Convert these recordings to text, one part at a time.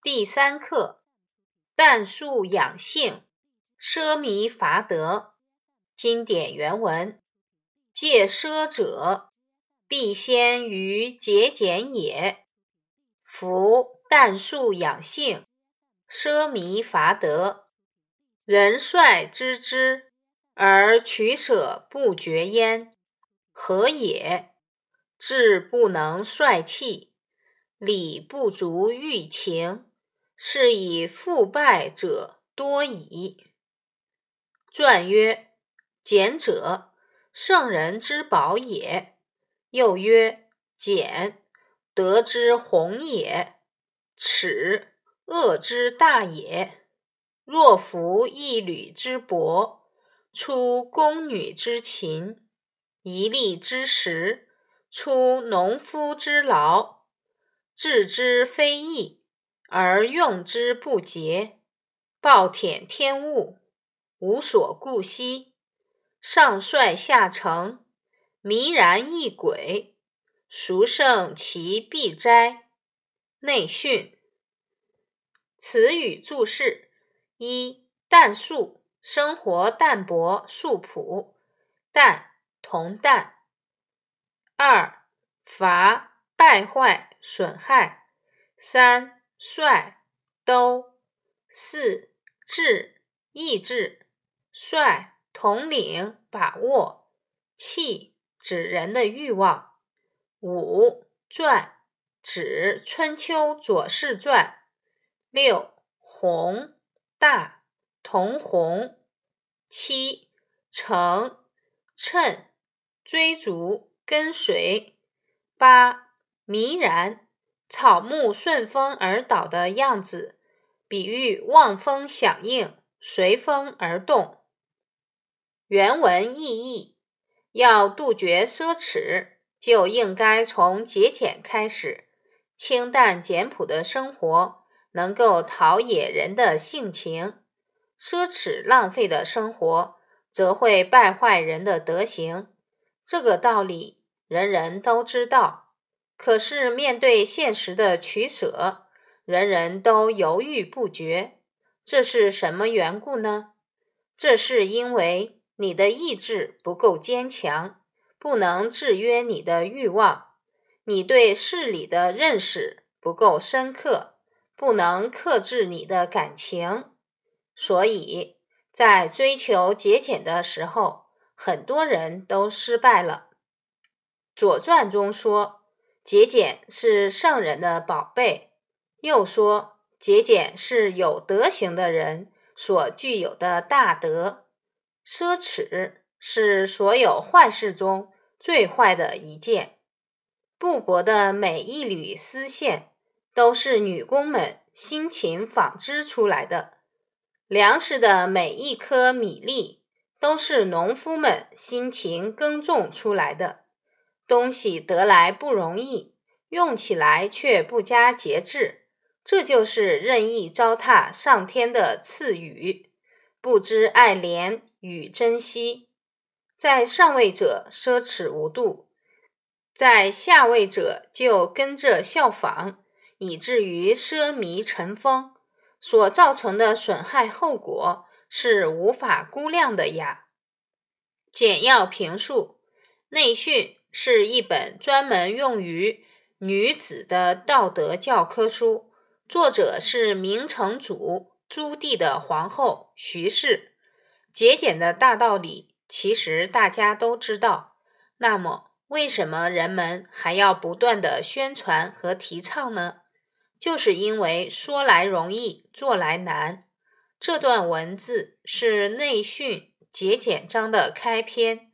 第三课：淡素养性，奢靡乏德。经典原文：戒奢者，必先于节俭也。夫淡素养性，奢靡乏德，人率知之，而取舍不决焉，何也？志不能率气，礼不足欲情。是以腐败者多矣。传曰：俭者，圣人之宝也。又曰：俭，德之宏也；耻，恶之大也。若服一履之帛，出宫女之勤，一粒之食，出农夫之劳，治之非易。而用之不竭，暴殄天物，无所顾惜，上率下承，迷然易轨，孰胜其必哉？内训。词语注释：一、淡素，生活淡泊素朴，淡同淡。二、乏，败坏损害。三。帅都四志意志帅统领把握气指人的欲望五传指春秋左氏传六宏大同宏七成称追逐跟随八迷然。草木顺风而倒的样子，比喻望风响应，随风而动。原文意义：要杜绝奢侈，就应该从节俭开始。清淡简朴的生活能够陶冶人的性情，奢侈浪费的生活则会败坏人的德行。这个道理人人都知道。可是面对现实的取舍，人人都犹豫不决，这是什么缘故呢？这是因为你的意志不够坚强，不能制约你的欲望；你对事理的认识不够深刻，不能克制你的感情。所以在追求节俭的时候，很多人都失败了。《左传》中说。节俭是圣人的宝贝。又说，节俭是有德行的人所具有的大德。奢侈是所有坏事中最坏的一件。布帛的每一缕丝线都是女工们辛勤纺织出来的，粮食的每一颗米粒都是农夫们辛勤耕种出来的。东西得来不容易，用起来却不加节制，这就是任意糟蹋上天的赐予，不知爱怜与珍惜。在上位者奢侈无度，在下位者就跟着效仿，以至于奢靡成风，所造成的损害后果是无法估量的呀。简要评述内训。是一本专门用于女子的道德教科书，作者是明成祖朱棣的皇后徐氏。节俭的大道理，其实大家都知道。那么，为什么人们还要不断的宣传和提倡呢？就是因为说来容易，做来难。这段文字是内训节俭章的开篇。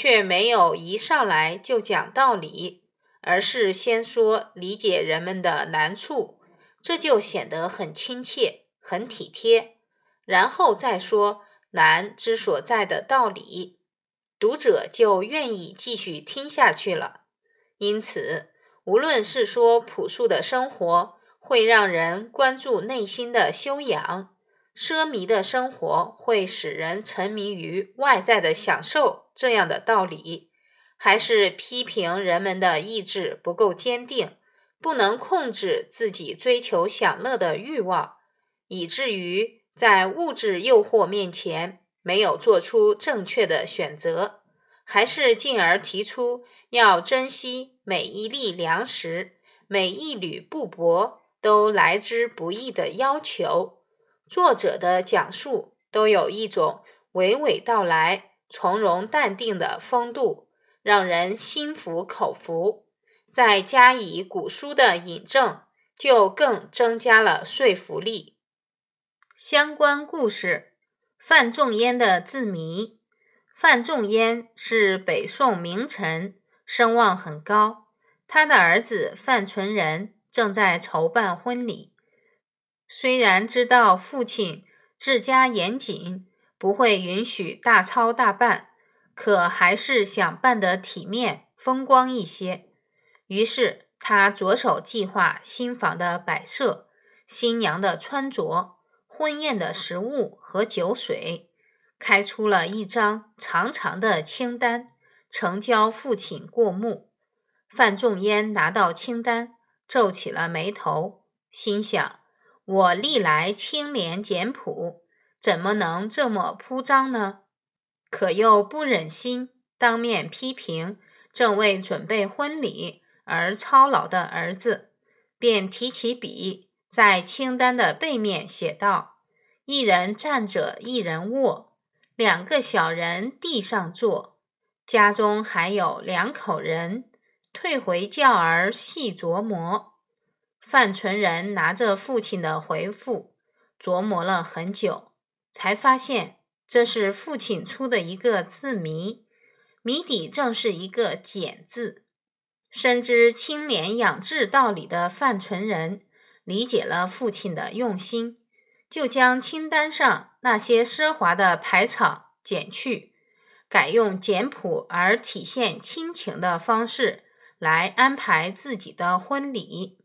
却没有一上来就讲道理，而是先说理解人们的难处，这就显得很亲切、很体贴，然后再说难之所在的道理，读者就愿意继续听下去了。因此，无论是说朴素的生活会让人关注内心的修养，奢靡的生活会使人沉迷于外在的享受。这样的道理，还是批评人们的意志不够坚定，不能控制自己追求享乐的欲望，以至于在物质诱惑面前没有做出正确的选择，还是进而提出要珍惜每一粒粮食、每一缕布帛都来之不易的要求。作者的讲述都有一种娓娓道来、从容淡定的风度，让人心服口服。再加以古书的引证，就更增加了说服力。相关故事：范仲淹的字谜。范仲淹是北宋名臣，声望很高。他的儿子范纯仁正在筹办婚礼，虽然知道父亲治家严谨，不会允许大操大办，可还是想办得体面风光一些。于是，他着手计划新房的摆设、新娘的穿着、婚宴的食物和酒水，开出了一张长长的清单，呈交父亲过目。范仲淹拿到清单，皱起了眉头，心想：我历来清廉简朴，怎么能这么铺张呢？可又不忍心当面批评正为准备婚礼。而操劳的儿子，便提起笔，在清单的背面写道：“一人站着，一人卧，两个小人地上坐，家中还有两口人，退回轿儿细琢磨。”范纯仁拿着父亲的回复，琢磨了很久，才发现这是父亲出的一个字谜，谜底正是一个“简”字。深知清廉养志道理的范纯仁理解了父亲的用心，就将清单上那些奢华的排场减去，改用简朴而体现亲情的方式来安排自己的婚礼。